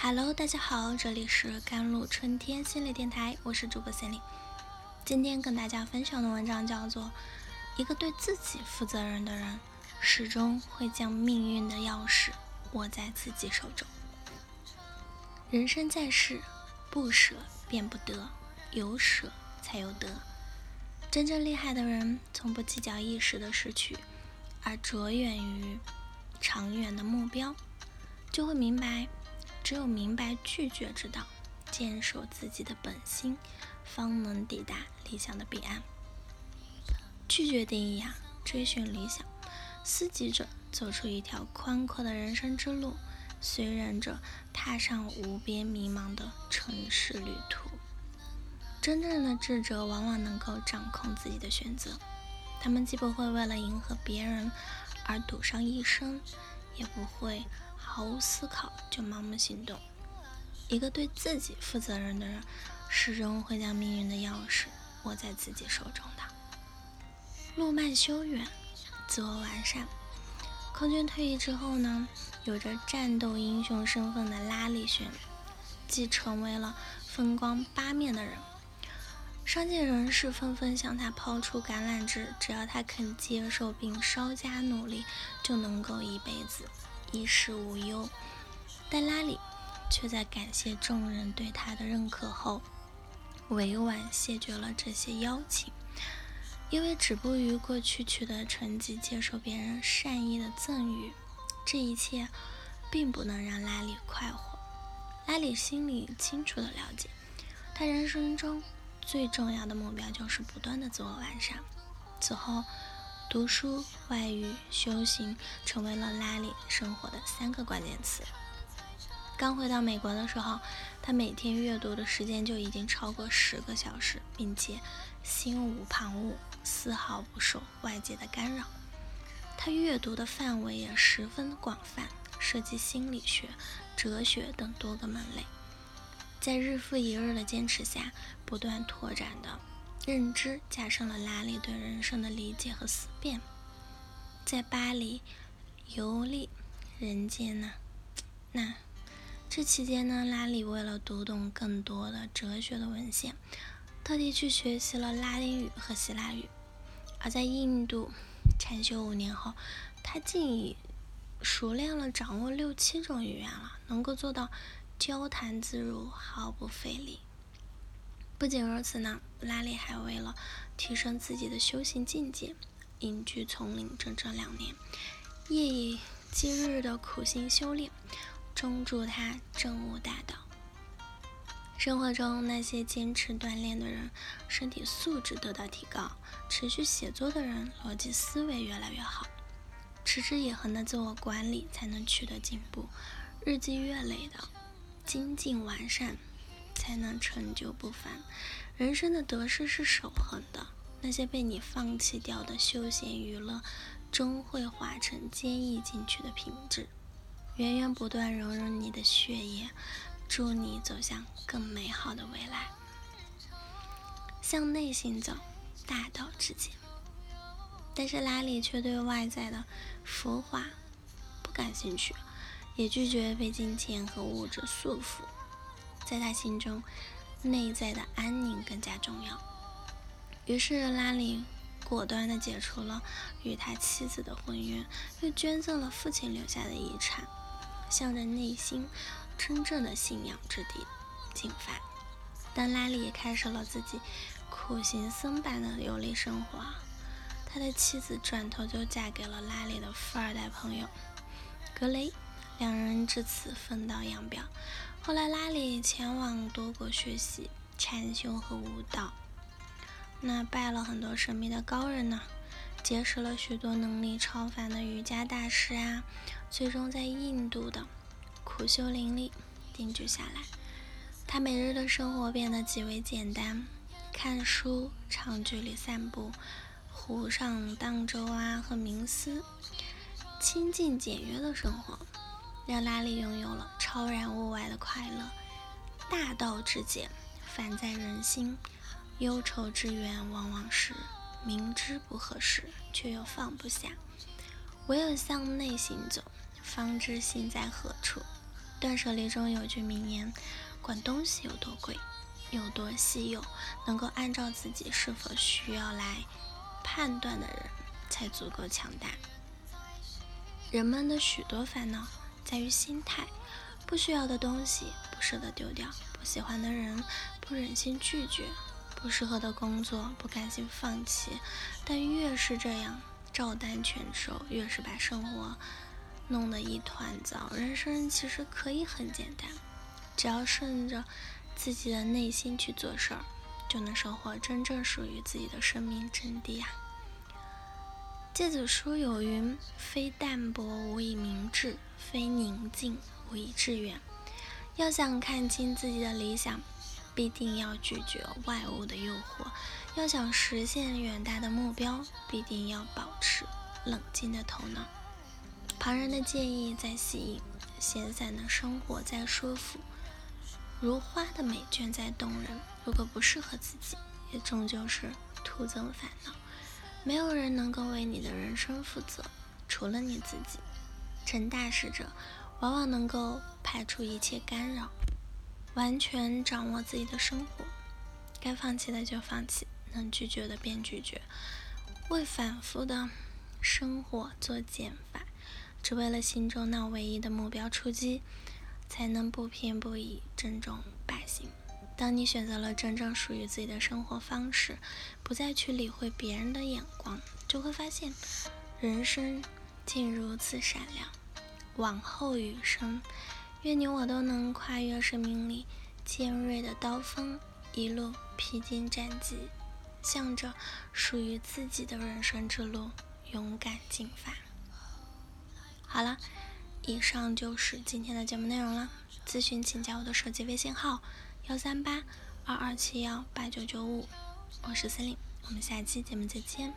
Hello，大家好，这里是甘露春天心理电台，我是主播心理。今天跟大家分享的文章叫做《一个对自己负责任的人，始终会将命运的钥匙握在自己手中》。人生在世，不舍便不得，有舍才有得。真正厉害的人，从不计较一时的失去，而着眼于长远的目标，就会明白。只有明白拒绝之道，坚守自己的本心，方能抵达理想的彼岸。拒绝定义啊，追寻理想，思己者走出一条宽阔的人生之路，随人者踏上无边迷茫的城市旅途。真正的智者往往能够掌控自己的选择，他们既不会为了迎合别人而赌上一生，也不会。毫无思考就盲目行动，一个对自己负责任的人，始终会将命运的钥匙握在自己手中的。路漫修远，自我完善。空军退役之后呢，有着战斗英雄身份的拉力·轩，既成为了风光八面的人。商界人士纷纷向他抛出橄榄枝，只要他肯接受并稍加努力，就能够一辈子。衣食无忧，但拉里却在感谢众人对他的认可后，委婉谢绝了这些邀请，因为止步于过去取得成绩、接受别人善意的赠予，这一切并不能让拉里快活。拉里心里清楚的了解，他人生中最重要的目标就是不断的自我完善。此后。读书、外语、修行，成为了拉里生活的三个关键词。刚回到美国的时候，他每天阅读的时间就已经超过十个小时，并且心无旁骛，丝毫不受外界的干扰。他阅读的范围也十分广泛，涉及心理学、哲学等多个门类。在日复一日的坚持下，不断拓展的。认知加深了拉里对人生的理解和思辨。在巴黎游历人间呢，那这期间呢，拉里为了读懂更多的哲学的文献，特地去学习了拉丁语和希腊语。而在印度禅修五年后，他竟已熟练了掌握六七种语言了，能够做到交谈自如，毫不费力。不仅如此呢，拉里还为了提升自己的修行境界，隐居丛林整整两年，夜以继日的苦心修炼，终助他证悟大道。生活中那些坚持锻炼的人，身体素质得到提高；持续写作的人，逻辑思维越来越好；持之以恒的自我管理，才能取得进步；日积月累的精进完善。才能成就不凡。人生的得失是守恒的，那些被你放弃掉的休闲娱乐，终会化成坚毅进取的品质，源源不断融入你的血液，助你走向更美好的未来。向内行走，大道至简。但是拉里却对外在的浮华不感兴趣，也拒绝被金钱和物质束缚。在他心中，内在的安宁更加重要。于是，拉里果断地解除了与他妻子的婚约，又捐赠了父亲留下的遗产，向着内心真正的信仰之地进发。当拉里也开始了自己苦行僧般的游历生活，他的妻子转头就嫁给了拉里的富二代朋友格雷，两人至此分道扬镳。后来，拉里前往多国学习禅修和舞蹈，那拜了很多神秘的高人呢，结识了许多能力超凡的瑜伽大师啊，最终在印度的苦修林里定居下来。他每日的生活变得极为简单，看书、长距离散步、湖上荡舟啊和冥思，清静简约的生活。让拉里拥有了超然物外的快乐，大道至简，反在人心。忧愁之源往往是明知不合适，却又放不下。唯有向内行走，方知心在何处。断舍离中有句名言：管东西有多贵，有多稀有，能够按照自己是否需要来判断的人，才足够强大。人们的许多烦恼在于心态，不需要的东西不舍得丢掉，不喜欢的人不忍心拒绝，不适合的工作不甘心放弃。但越是这样照单全收，越是把生活弄得一团糟。人生其实可以很简单，只要顺着自己的内心去做事儿，就能收获真正属于自己的生命真谛啊！诫子书有云：“非淡泊无以明志，非宁静无以致远。”要想看清自己的理想，必定要拒绝外物的诱惑；要想实现远大的目标，必定要保持冷静的头脑。旁人的建议再吸引，闲散的生活再舒服，如花的美眷再动人，如果不适合自己，也终究是徒增烦恼。没有人能够为你的人生负责，除了你自己。成大事者，往往能够排除一切干扰，完全掌握自己的生活。该放弃的就放弃，能拒绝的便拒绝。为反复的生活做减法，只为了心中那唯一的目标出击，才能不偏不倚，正中百姓。当你选择了真正属于自己的生活方式，不再去理会别人的眼光，就会发现人生竟如此闪亮。往后余生，愿你我都能跨越生命里尖锐的刀锋，一路披荆斩棘，向着属于自己的人生之路勇敢进发。好了，以上就是今天的节目内容了。咨询请加我的手机微信号。幺三八二二七幺八九九五，我是森林，我们下期节目再见。